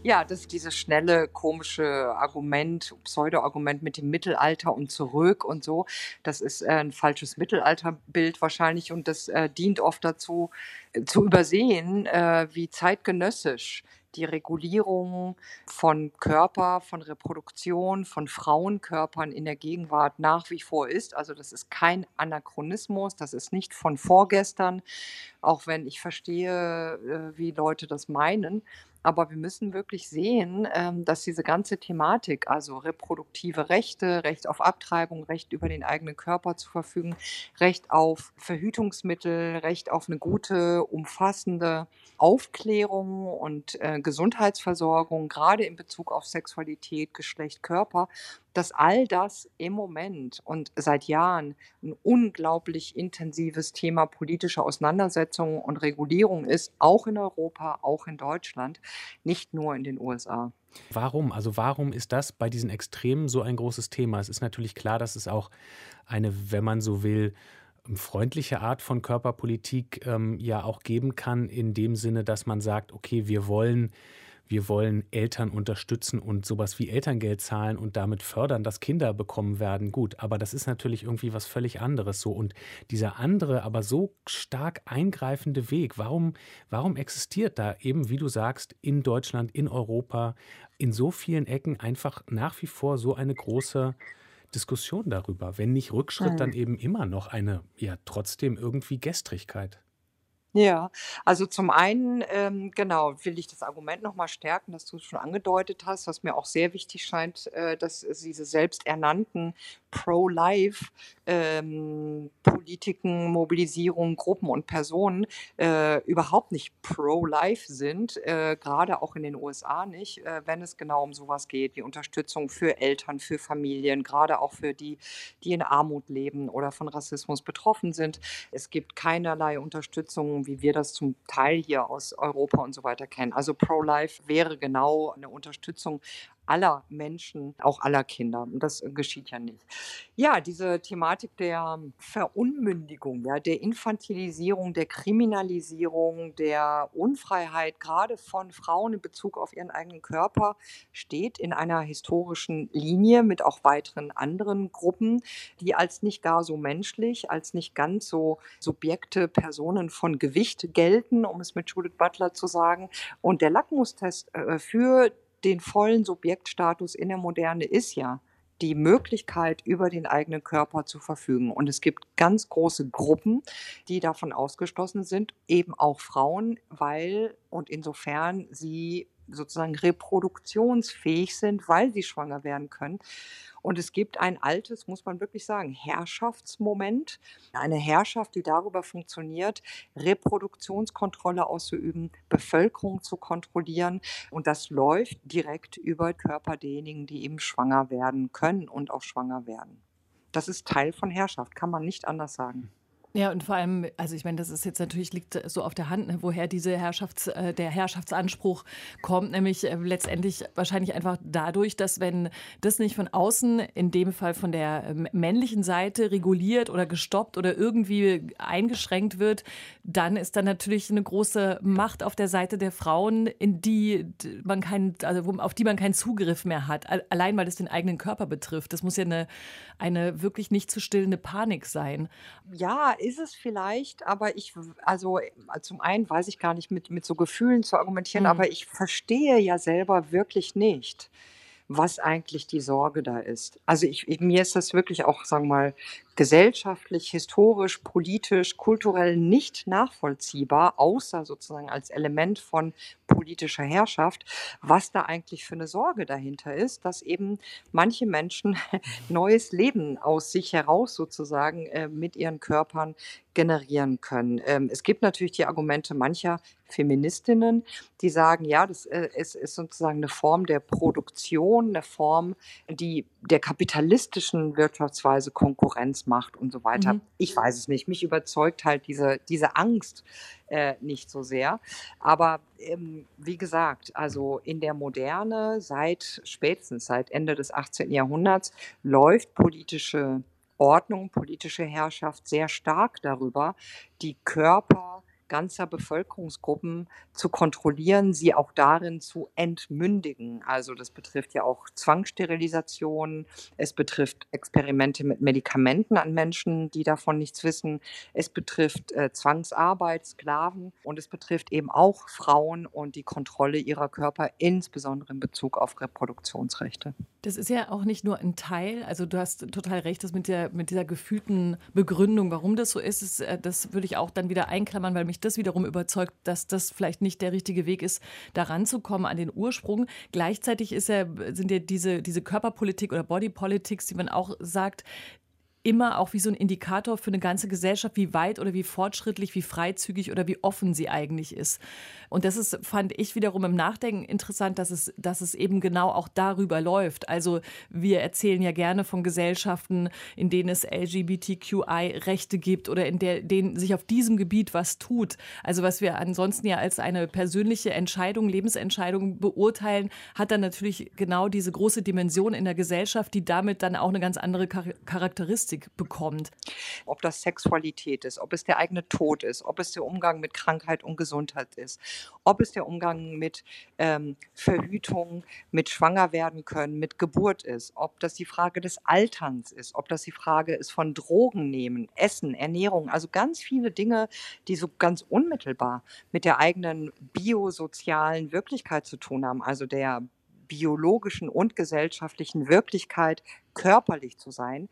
[SPEAKER 5] Ja, das ist dieses schnelle, komische Argument, Pseudo-Argument mit dem Mittelalter und zurück und so. Das ist äh, ein falsches Mittelalterbild wahrscheinlich und das äh, dient oft dazu, äh, zu übersehen, äh, wie zeitgenössisch die Regulierung von Körper, von Reproduktion, von Frauenkörpern in der Gegenwart nach wie vor ist. Also das ist kein Anachronismus, das ist nicht von vorgestern, auch wenn ich verstehe, äh, wie Leute das meinen. Aber wir müssen wirklich sehen, ähm, dass diese ganze Thematik, also reproduktive Rechte, Recht auf Abtreibung, Recht über den eigenen Körper zu verfügen, Recht auf Verhütungsmittel, Recht auf eine gute, umfassende Aufklärung und äh, Gesundheitsversorgung, gerade in Bezug auf Sexualität, Geschlecht, Körper, dass all das im Moment und seit Jahren ein unglaublich intensives Thema politischer Auseinandersetzung und Regulierung ist, auch in Europa, auch in Deutschland, nicht nur in den USA.
[SPEAKER 3] Warum? Also warum ist das bei diesen Extremen so ein großes Thema? Es ist natürlich klar, dass es auch eine, wenn man so will, freundliche Art von Körperpolitik ähm, ja auch geben kann, in dem Sinne, dass man sagt, okay, wir wollen wir wollen Eltern unterstützen und sowas wie Elterngeld zahlen und damit fördern, dass Kinder bekommen werden. Gut, aber das ist natürlich irgendwie was völlig anderes so. Und dieser andere, aber so stark eingreifende Weg, warum, warum existiert da eben, wie du sagst, in Deutschland, in Europa, in so vielen Ecken einfach nach wie vor so eine große Diskussion darüber? Wenn nicht Rückschritt, dann hm. eben immer noch eine, ja, trotzdem irgendwie Gestrigkeit.
[SPEAKER 5] Ja, also zum einen, ähm, genau, will ich das Argument nochmal stärken, das du schon angedeutet hast, was mir auch sehr wichtig scheint, äh, dass diese selbsternannten Pro-Life ähm, Politiken, Mobilisierungen, Gruppen und Personen äh, überhaupt nicht pro-life sind, äh, gerade auch in den USA nicht, äh, wenn es genau um sowas geht, wie Unterstützung für Eltern, für Familien, gerade auch für die, die in Armut leben oder von Rassismus betroffen sind. Es gibt keinerlei Unterstützung, wie wir das zum Teil hier aus Europa und so weiter kennen. Also pro-life wäre genau eine Unterstützung aller Menschen, auch aller Kinder. Und das geschieht ja nicht. Ja, diese Thematik der Verunmündigung, ja, der Infantilisierung, der Kriminalisierung, der Unfreiheit, gerade von Frauen in Bezug auf ihren eigenen Körper, steht in einer historischen Linie mit auch weiteren anderen Gruppen, die als nicht gar so menschlich, als nicht ganz so Subjekte, Personen von Gewicht gelten, um es mit Judith Butler zu sagen. Und der Lackmustest äh, für den vollen Subjektstatus in der Moderne ist ja die Möglichkeit, über den eigenen Körper zu verfügen. Und es gibt ganz große Gruppen, die davon ausgeschlossen sind, eben auch Frauen, weil und insofern sie sozusagen reproduktionsfähig sind, weil sie schwanger werden können. Und es gibt ein altes, muss man wirklich sagen, Herrschaftsmoment, eine Herrschaft, die darüber funktioniert, Reproduktionskontrolle auszuüben, Bevölkerung zu kontrollieren. Und das läuft direkt über Körper derjenigen, die eben schwanger werden können und auch schwanger werden. Das ist Teil von Herrschaft, kann man nicht anders sagen.
[SPEAKER 2] Ja, und vor allem, also ich meine, das ist jetzt natürlich liegt so auf der Hand, ne, woher diese Herrschafts, äh, der Herrschaftsanspruch kommt, nämlich äh, letztendlich wahrscheinlich einfach dadurch, dass wenn das nicht von außen, in dem Fall von der äh, männlichen Seite reguliert oder gestoppt oder irgendwie eingeschränkt wird, dann ist da natürlich eine große Macht auf der Seite der Frauen, in die man keinen, also auf die man keinen Zugriff mehr hat, allein weil es den eigenen Körper betrifft. Das muss ja eine, eine wirklich nicht zu stillende Panik sein.
[SPEAKER 5] Ja, ist es vielleicht, aber ich, also äh, zum einen weiß ich gar nicht mit, mit so Gefühlen zu argumentieren, mhm. aber ich verstehe ja selber wirklich nicht, was eigentlich die Sorge da ist. Also ich, ich, mir ist das wirklich auch, sagen wir mal, gesellschaftlich, historisch, politisch, kulturell nicht nachvollziehbar, außer sozusagen als Element von politischer Herrschaft, was da eigentlich für eine Sorge dahinter ist, dass eben manche Menschen <laughs> neues Leben aus sich heraus sozusagen äh, mit ihren Körpern generieren können. Ähm, es gibt natürlich die Argumente mancher Feministinnen, die sagen, ja, das äh, ist, ist sozusagen eine Form der Produktion, eine Form, die der kapitalistischen Wirtschaftsweise Konkurrenz macht und so weiter. Mhm. Ich weiß es nicht. Mich überzeugt halt diese, diese Angst äh, nicht so sehr. Aber ähm, wie gesagt, also in der Moderne, seit spätestens seit Ende des 18. Jahrhunderts, läuft politische Ordnung, politische Herrschaft sehr stark darüber, die Körper ganzer Bevölkerungsgruppen zu kontrollieren, sie auch darin zu entmündigen. Also das betrifft ja auch Zwangssterilisation, es betrifft Experimente mit Medikamenten an Menschen, die davon nichts wissen, es betrifft äh, Zwangsarbeit, Sklaven und es betrifft eben auch Frauen und die Kontrolle ihrer Körper, insbesondere in Bezug auf Reproduktionsrechte.
[SPEAKER 2] Das ist ja auch nicht nur ein Teil, also du hast total recht, das mit, der, mit dieser gefühlten Begründung, warum das so ist, ist, äh, das würde ich auch dann wieder einklammern, weil mich das wiederum überzeugt, dass das vielleicht nicht der richtige Weg ist, da ranzukommen an den Ursprung. Gleichzeitig ist ja, sind ja diese, diese Körperpolitik oder Body Politics, die man auch sagt, immer auch wie so ein Indikator für eine ganze Gesellschaft, wie weit oder wie fortschrittlich, wie freizügig oder wie offen sie eigentlich ist. Und das ist, fand ich wiederum im Nachdenken interessant, dass es, dass es eben genau auch darüber läuft. Also wir erzählen ja gerne von Gesellschaften, in denen es LGBTQI-Rechte gibt oder in der, denen sich auf diesem Gebiet was tut. Also was wir ansonsten ja als eine persönliche Entscheidung, Lebensentscheidung beurteilen, hat dann natürlich genau diese große Dimension in der Gesellschaft, die damit dann auch eine ganz andere Charakteristik Diagnostik bekommt.
[SPEAKER 5] Ob das Sexualität ist, ob es der eigene Tod ist, ob es der Umgang mit Krankheit und Gesundheit ist, ob es der Umgang mit ähm, Verhütung, mit Schwanger werden können, mit Geburt ist, ob das die Frage des Alterns ist, ob das die Frage ist von Drogen nehmen, Essen, Ernährung, also ganz viele Dinge, die so ganz unmittelbar mit der eigenen biosozialen Wirklichkeit zu tun haben, also der biologischen und gesellschaftlichen Wirklichkeit körperlich zu sein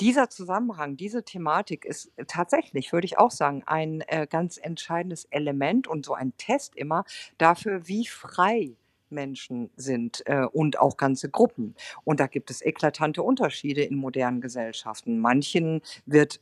[SPEAKER 5] dieser Zusammenhang, diese Thematik ist tatsächlich, würde ich auch sagen, ein äh, ganz entscheidendes Element und so ein Test immer dafür, wie frei Menschen sind äh, und auch ganze Gruppen. Und da gibt es eklatante Unterschiede in modernen Gesellschaften. Manchen wird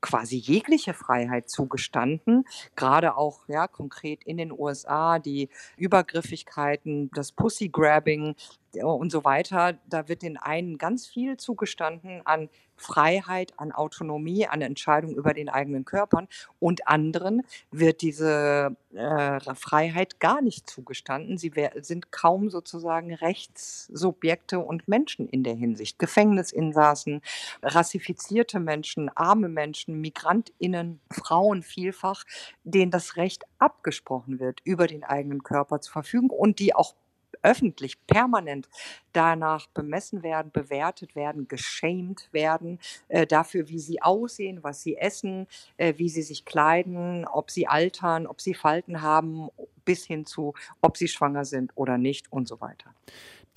[SPEAKER 5] quasi jegliche Freiheit zugestanden, gerade auch ja konkret in den USA die Übergriffigkeiten, das Pussy-Grabbing und so weiter. Da wird den einen ganz viel zugestanden an Freiheit, an Autonomie, an Entscheidung über den eigenen Körpern und anderen wird diese äh, Freiheit gar nicht zugestanden. Sie sind kaum sozusagen Rechtssubjekte und Menschen in der Hinsicht. Gefängnisinsassen, rassifizierte Menschen, arme Menschen, Migrantinnen, Frauen vielfach, denen das Recht abgesprochen wird, über den eigenen Körper zu verfügen und die auch öffentlich permanent danach bemessen werden, bewertet werden, geschämt werden äh, dafür, wie sie aussehen, was sie essen, äh, wie sie sich kleiden, ob sie altern, ob sie Falten haben, bis hin zu, ob sie schwanger sind oder nicht und so weiter.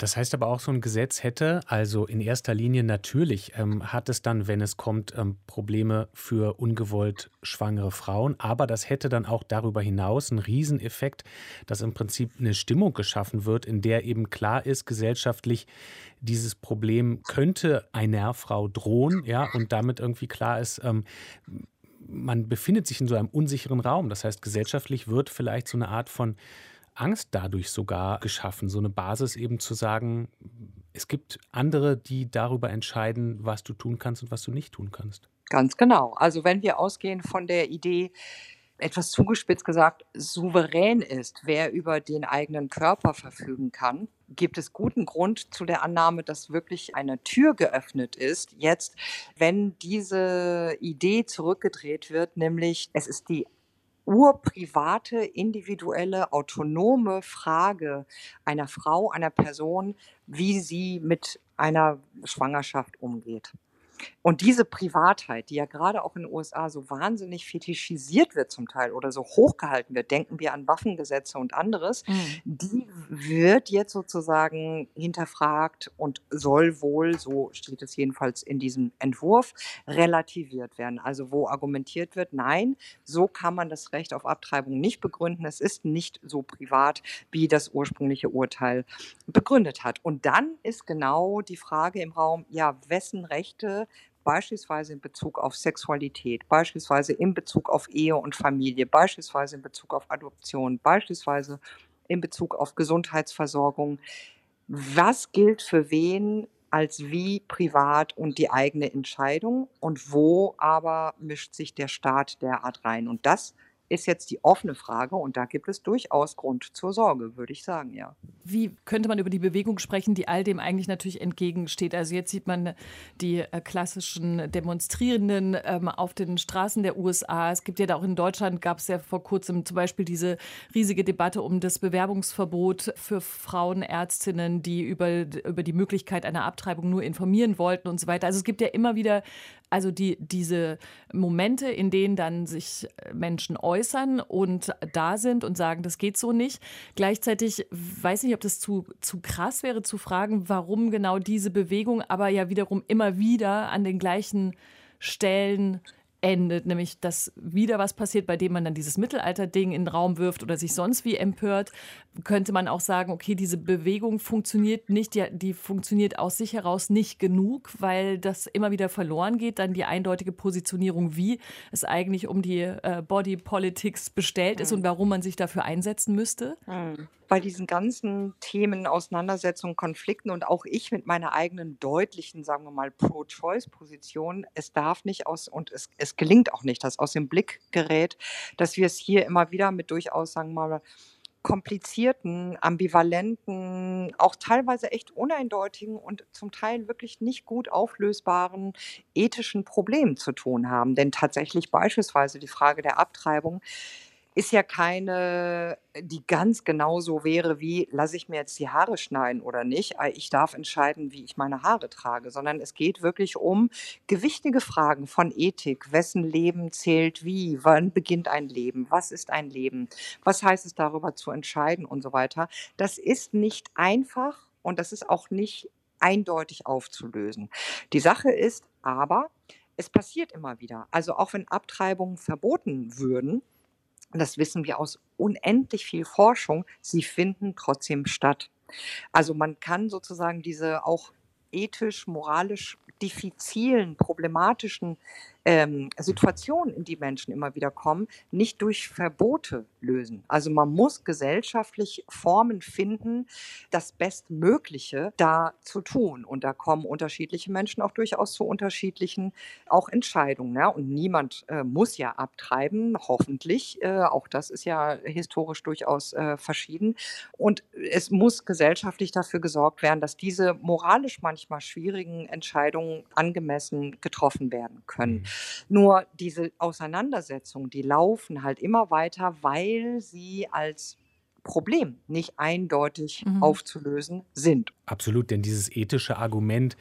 [SPEAKER 3] Das heißt aber auch, so ein Gesetz hätte, also in erster Linie natürlich, ähm, hat es dann, wenn es kommt, ähm, Probleme für ungewollt schwangere Frauen. Aber das hätte dann auch darüber hinaus einen Rieseneffekt, dass im Prinzip eine Stimmung geschaffen wird, in der eben klar ist, gesellschaftlich, dieses Problem könnte einer Frau drohen, ja, und damit irgendwie klar ist, ähm, man befindet sich in so einem unsicheren Raum. Das heißt, gesellschaftlich wird vielleicht so eine Art von Angst dadurch sogar geschaffen, so eine Basis eben zu sagen, es gibt andere, die darüber entscheiden, was du tun kannst und was du nicht tun kannst.
[SPEAKER 5] Ganz genau. Also wenn wir ausgehen von der Idee, etwas zugespitzt gesagt, souverän ist, wer über den eigenen Körper verfügen kann, gibt es guten Grund zu der Annahme, dass wirklich eine Tür geöffnet ist, jetzt, wenn diese Idee zurückgedreht wird, nämlich es ist die urprivate, individuelle, autonome Frage einer Frau, einer Person, wie sie mit einer Schwangerschaft umgeht. Und diese Privatheit, die ja gerade auch in den USA so wahnsinnig fetischisiert wird zum Teil oder so hochgehalten wird, denken wir an Waffengesetze und anderes, mhm. die wird jetzt sozusagen hinterfragt und soll wohl, so steht es jedenfalls in diesem Entwurf, relativiert werden. Also wo argumentiert wird, nein, so kann man das Recht auf Abtreibung nicht begründen. Es ist nicht so privat, wie das ursprüngliche Urteil begründet hat. Und dann ist genau die Frage im Raum, ja, wessen Rechte beispielsweise in Bezug auf Sexualität, beispielsweise in Bezug auf Ehe und Familie, beispielsweise in Bezug auf Adoption, beispielsweise in Bezug auf Gesundheitsversorgung. Was gilt für wen als wie privat und die eigene Entscheidung und wo aber mischt sich der Staat derart rein? Und das ist jetzt die offene Frage und da gibt es durchaus Grund zur Sorge, würde ich sagen, ja.
[SPEAKER 2] Wie könnte man über die Bewegung sprechen, die all dem eigentlich natürlich entgegensteht? Also jetzt sieht man die äh, klassischen Demonstrierenden ähm, auf den Straßen der USA. Es gibt ja da auch in Deutschland, gab es ja vor kurzem zum Beispiel diese riesige Debatte um das Bewerbungsverbot für Frauenärztinnen, die über, über die Möglichkeit einer Abtreibung nur informieren wollten und so weiter. Also es gibt ja immer wieder also die, diese Momente, in denen dann sich Menschen äußern und da sind und sagen, das geht so nicht. Gleichzeitig weiß nicht, ob das zu, zu krass wäre zu fragen, warum genau diese Bewegung aber ja wiederum immer wieder an den gleichen Stellen endet, nämlich dass wieder was passiert, bei dem man dann dieses Mittelalter-Ding in den Raum wirft oder sich sonst wie empört, könnte man auch sagen, okay, diese Bewegung funktioniert nicht, die, die funktioniert aus sich heraus nicht genug, weil das immer wieder verloren geht, dann die eindeutige Positionierung, wie es eigentlich um die äh, Body Politics bestellt mhm. ist und warum man sich dafür einsetzen müsste.
[SPEAKER 5] Mhm bei diesen ganzen Themen, Auseinandersetzungen, Konflikten und auch ich mit meiner eigenen deutlichen, sagen wir mal, Pro-Choice-Position, es darf nicht aus, und es, es gelingt auch nicht, dass aus dem Blick gerät, dass wir es hier immer wieder mit durchaus, sagen wir mal, komplizierten, ambivalenten, auch teilweise echt uneindeutigen und zum Teil wirklich nicht gut auflösbaren ethischen Problemen zu tun haben. Denn tatsächlich beispielsweise die Frage der Abtreibung ist ja keine, die ganz genau so wäre wie, lasse ich mir jetzt die Haare schneiden oder nicht. Ich darf entscheiden, wie ich meine Haare trage, sondern es geht wirklich um gewichtige Fragen von Ethik. Wessen Leben zählt wie? Wann beginnt ein Leben? Was ist ein Leben? Was heißt es darüber zu entscheiden und so weiter? Das ist nicht einfach und das ist auch nicht eindeutig aufzulösen. Die Sache ist aber, es passiert immer wieder. Also auch wenn Abtreibungen verboten würden, das wissen wir aus unendlich viel Forschung, sie finden trotzdem statt. Also man kann sozusagen diese auch ethisch, moralisch diffizilen, problematischen ähm, Situationen, in die Menschen immer wieder kommen, nicht durch Verbote lösen. Also man muss gesellschaftlich Formen finden, das Bestmögliche da zu tun. Und da kommen unterschiedliche Menschen auch durchaus zu unterschiedlichen auch Entscheidungen. Ne? Und niemand äh, muss ja abtreiben, hoffentlich. Äh, auch das ist ja historisch durchaus äh, verschieden. Und es muss gesellschaftlich dafür gesorgt werden, dass diese moralisch manchmal schwierigen Entscheidungen angemessen getroffen werden können. Nur diese Auseinandersetzungen, die laufen halt immer weiter, weil sie als Problem nicht eindeutig mhm. aufzulösen sind.
[SPEAKER 3] Absolut, denn dieses ethische Argument,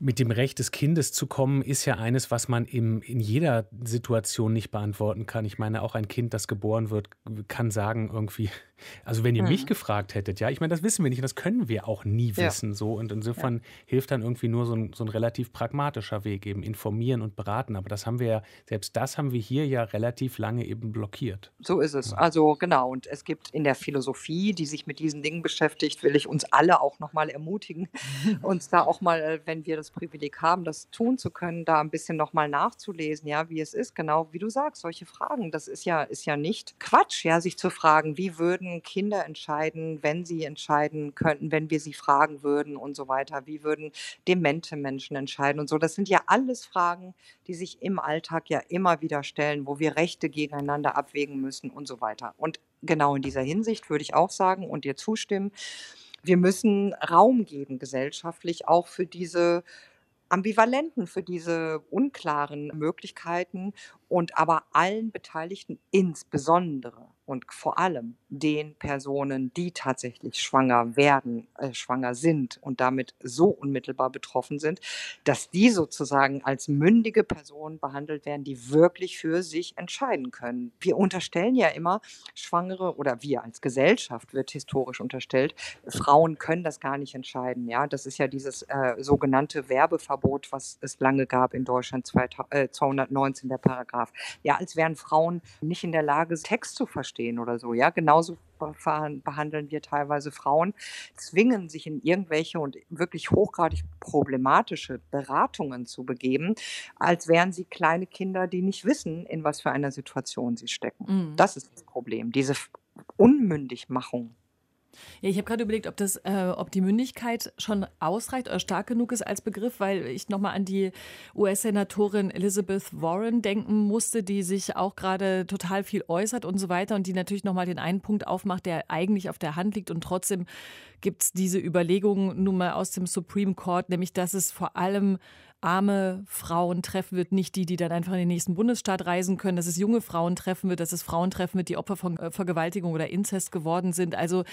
[SPEAKER 3] mit dem Recht des Kindes zu kommen, ist ja eines, was man im, in jeder Situation nicht beantworten kann. Ich meine, auch ein Kind, das geboren wird, kann sagen irgendwie, <laughs> also wenn ihr mhm. mich gefragt hättet, ja, ich meine, das wissen wir nicht, das können wir auch nie ja. wissen so. Und insofern ja. hilft dann irgendwie nur so ein, so ein relativ pragmatischer Weg, eben informieren und beraten. Aber das haben wir ja, selbst das haben wir hier ja relativ lange eben blockiert.
[SPEAKER 5] So ist es. Ja. Also genau. Und es gibt in der Philosophie, die sich mit diesen Dingen beschäftigt, will ich uns alle auch nochmal ermutigen, <laughs> uns da auch mal, wenn wir das Privileg haben, das tun zu können, da ein bisschen nochmal nachzulesen, ja, wie es ist. Genau, wie du sagst, solche Fragen. Das ist ja, ist ja nicht Quatsch, ja, sich zu fragen, wie würden Kinder entscheiden, wenn sie entscheiden könnten, wenn wir sie fragen würden und so weiter? Wie würden demente Menschen entscheiden und so? Das sind ja alles Fragen, die sich im Alltag ja immer wieder stellen, wo wir Rechte gegeneinander abwägen müssen und so weiter. Und genau in dieser Hinsicht würde ich auch sagen und dir zustimmen, wir müssen Raum geben gesellschaftlich auch für diese ambivalenten, für diese unklaren Möglichkeiten und aber allen Beteiligten insbesondere und vor allem den Personen, die tatsächlich schwanger werden, äh, schwanger sind und damit so unmittelbar betroffen sind, dass die sozusagen als mündige Personen behandelt werden, die wirklich für sich entscheiden können. Wir unterstellen ja immer, Schwangere oder wir als Gesellschaft wird historisch unterstellt, Frauen können das gar nicht entscheiden. Ja, das ist ja dieses äh, sogenannte Werbeverbot, was es lange gab in Deutschland, 219 der Paragraph. Ja, als wären Frauen nicht in der Lage, Text zu verstehen stehen oder so. Ja, genauso behandeln wir teilweise Frauen, zwingen sich in irgendwelche und wirklich hochgradig problematische Beratungen zu begeben, als wären sie kleine Kinder, die nicht wissen, in was für einer Situation sie stecken. Mhm. Das ist das Problem, diese Unmündigmachung
[SPEAKER 2] Ja, ich habe gerade überlegt, ob das, äh, ob die Mündigkeit schon ausreicht oder stark genug ist als Begriff, weil ich nochmal an die US-Senatorin Elizabeth Warren denken musste, die sich auch gerade total viel äußert und so weiter und die natürlich nochmal den einen Punkt aufmacht, der eigentlich auf der Hand liegt. Und trotzdem gibt es diese Überlegung nun mal aus dem Supreme Court, nämlich dass es vor allem arme Frauen treffen wird, nicht die, die dann einfach in den nächsten Bundesstaat reisen können, dass es junge Frauen treffen wird, dass es Frauen treffen wird, die Opfer von äh, Vergewaltigung oder Inzest geworden sind. Also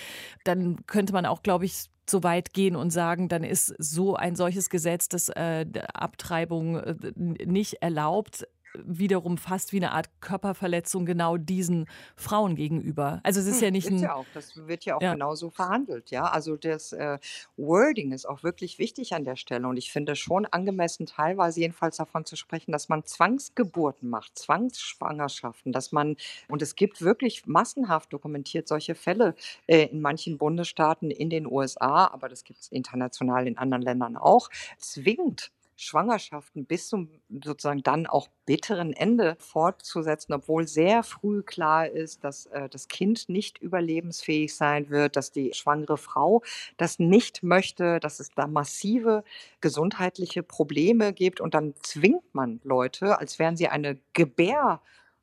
[SPEAKER 2] dann könnte man auch, glaube ich, so weit gehen und sagen, dann ist so ein solches Gesetz, das äh, Abtreibung äh, nicht erlaubt, wiederum fast wie eine Art Körperverletzung genau diesen Frauen gegenüber. Also es ist hm, ja nicht
[SPEAKER 5] ein ja auch, das wird ja auch ja. genauso verhandelt, ja. Also das äh, Wording ist auch wirklich wichtig an der Stelle und ich finde schon angemessen teilweise jedenfalls davon zu sprechen, dass man Zwangsgeburten macht, Zwangsschwangerschaften, dass man und es gibt wirklich massenhaft dokumentiert solche Fälle äh, in manchen Bundesstaaten in den USA, aber das gibt es international in anderen Ländern auch, zwingt Schwangerschaften bis zum sozusagen dann auch bitteren Ende fortzusetzen, obwohl sehr früh klar ist, dass äh, das Kind nicht überlebensfähig sein wird, dass die schwangere Frau das nicht möchte, dass es da massive gesundheitliche Probleme gibt. Und dann zwingt man Leute, als wären sie eine Gebär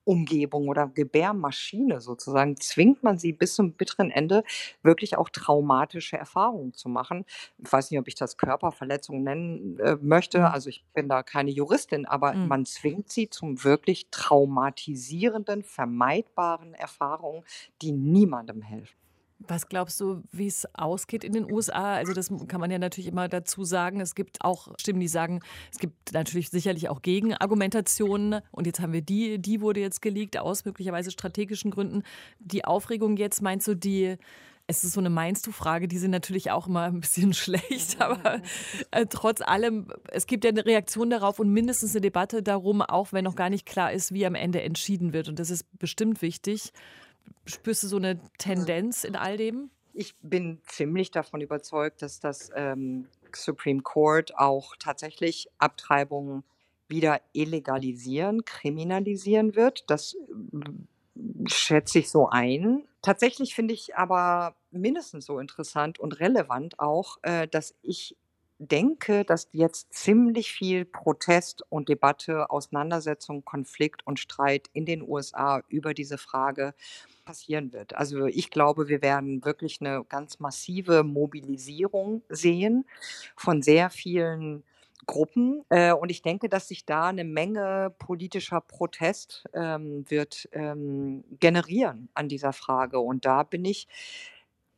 [SPEAKER 5] Umgebung oder Gebärmaschine sozusagen, zwingt man sie bis zum bitteren Ende wirklich auch traumatische Erfahrungen zu machen. Ich weiß nicht, ob ich das Körperverletzung nennen äh, möchte, mhm. also ich bin da keine Juristin, aber mhm. man zwingt sie zum wirklich traumatisierenden, vermeidbaren Erfahrungen, die niemandem helfen.
[SPEAKER 2] Was glaubst du, wie es ausgeht in den USA? Also das kann man ja natürlich immer dazu sagen. Es gibt auch Stimmen, die sagen, es gibt natürlich sicherlich auch Gegenargumentationen. Und jetzt haben wir die, die wurde jetzt geleakt aus möglicherweise strategischen Gründen. Die Aufregung jetzt, meinst du, die es ist so eine Meinst du Frage, die sind natürlich auch immer ein bisschen <laughs> schlecht, aber äh, trotz allem, es gibt ja eine Reaktion darauf und mindestens eine Debatte darum, auch wenn noch gar nicht klar ist, wie am Ende entschieden wird. Und das ist bestimmt wichtig. Spürst du so eine Tendenz in all dem?
[SPEAKER 5] Ich bin ziemlich davon überzeugt, dass das ähm, Supreme Court auch tatsächlich Abtreibungen wieder illegalisieren, kriminalisieren wird. Das äh, schätze ich so ein. Tatsächlich finde ich aber mindestens so interessant und relevant auch, äh, dass ich denke, dass jetzt ziemlich viel Protest und Debatte, Auseinandersetzung, Konflikt und Streit in den USA über diese Frage passieren wird. Also ich glaube, wir werden wirklich eine ganz massive Mobilisierung sehen von sehr vielen Gruppen. Äh, und ich denke, dass sich da eine Menge politischer Protest ähm, wird ähm, generieren an dieser Frage. Und da bin ich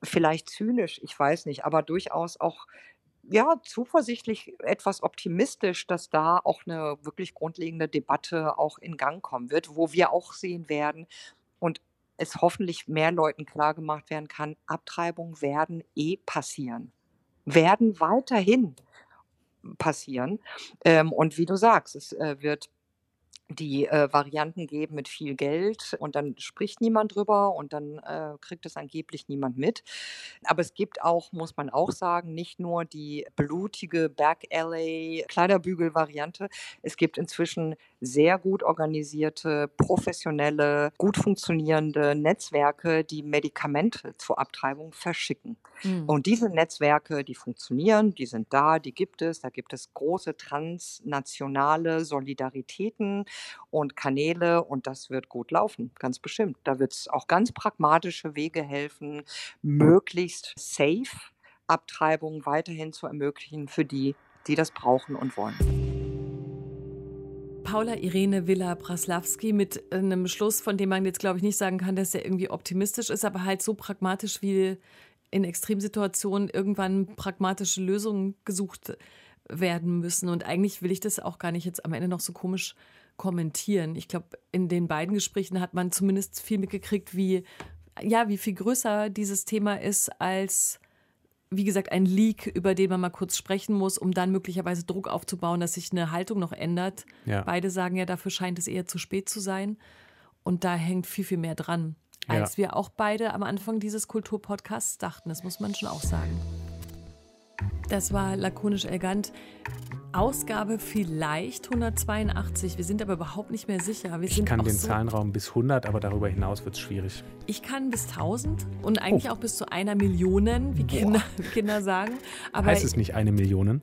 [SPEAKER 5] vielleicht zynisch, ich weiß nicht, aber durchaus auch ja, zuversichtlich, etwas optimistisch, dass da auch eine wirklich grundlegende Debatte auch in Gang kommen wird, wo wir auch sehen werden und es hoffentlich mehr Leuten klargemacht werden kann, Abtreibungen werden eh passieren, werden weiterhin passieren. Ähm, und wie du sagst, es äh, wird die äh, Varianten geben mit viel Geld und dann spricht niemand drüber und dann äh, kriegt es angeblich niemand mit. Aber es gibt auch, muss man auch sagen, nicht nur die blutige Back Alley Kleiderbügel-Variante. Es gibt inzwischen sehr gut organisierte, professionelle, gut funktionierende Netzwerke, die Medikamente zur Abtreibung verschicken. Mhm. Und diese Netzwerke, die funktionieren, die sind da, die gibt es. Da gibt es große transnationale Solidaritäten und Kanäle und das wird gut laufen, ganz bestimmt. Da wird es auch ganz pragmatische Wege helfen, möglichst safe Abtreibungen weiterhin zu ermöglichen für die, die das brauchen und wollen.
[SPEAKER 2] Paula Irene Villa Praslawski mit einem Schluss, von dem man jetzt, glaube ich, nicht sagen kann, dass er irgendwie optimistisch ist, aber halt so pragmatisch wie in Extremsituationen irgendwann pragmatische Lösungen gesucht werden müssen. Und eigentlich will ich das auch gar nicht jetzt am Ende noch so komisch kommentieren. Ich glaube, in den beiden Gesprächen hat man zumindest viel mitgekriegt, wie, ja, wie viel größer dieses Thema ist als, wie gesagt, ein Leak, über den man mal kurz sprechen muss, um dann möglicherweise Druck aufzubauen, dass sich eine Haltung noch ändert. Ja. Beide sagen ja, dafür scheint es eher zu spät zu sein. Und da hängt viel, viel mehr dran, als ja. wir auch beide am Anfang dieses Kulturpodcasts dachten. Das muss man schon auch sagen. Das war lakonisch elegant. Ausgabe vielleicht 182. Wir sind aber überhaupt nicht mehr sicher. Wir
[SPEAKER 3] Ich kann den
[SPEAKER 2] so,
[SPEAKER 3] Zahlenraum bis 100, aber darüber hinaus wird es schwierig.
[SPEAKER 2] Ich kann bis 1000 und eigentlich
[SPEAKER 3] Oh.
[SPEAKER 2] auch bis zu einer Million, wie Kinder, Kinder sagen. Aber
[SPEAKER 3] heißt es nicht eine Million?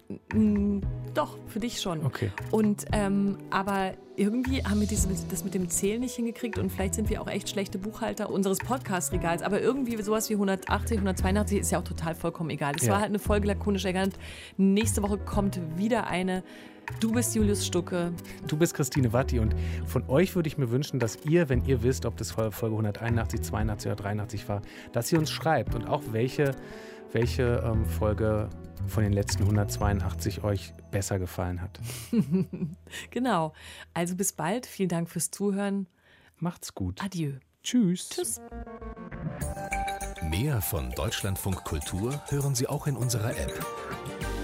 [SPEAKER 2] doch, für dich schon.
[SPEAKER 3] Okay.
[SPEAKER 2] Und ähm, aber irgendwie haben wir dieses, das mit dem Zählen nicht hingekriegt und vielleicht sind wir auch echt schlechte Buchhalter unseres Podcast-Regals. Aber irgendwie sowas wie 180, 182 ist ja auch total vollkommen egal. Es
[SPEAKER 3] Ja.
[SPEAKER 2] war halt eine Folge lakonisch elegant. Nächste Woche kommt wieder eine. Du bist Julius Stucke.
[SPEAKER 3] Du bist Christine Watti und von euch würde ich mir wünschen, dass ihr, wenn ihr wisst, ob das Folge 181, 82 oder 83 war, dass ihr uns schreibt und auch welche, welche ähm, Folge von den letzten 182 euch besser gefallen hat. <laughs>
[SPEAKER 2] Genau. Also bis bald. Vielen Dank fürs Zuhören.
[SPEAKER 3] Macht's gut.
[SPEAKER 2] Adieu.
[SPEAKER 3] Tschüss.
[SPEAKER 2] Tschüss.
[SPEAKER 1] Mehr von Deutschlandfunk Kultur hören Sie auch in unserer App.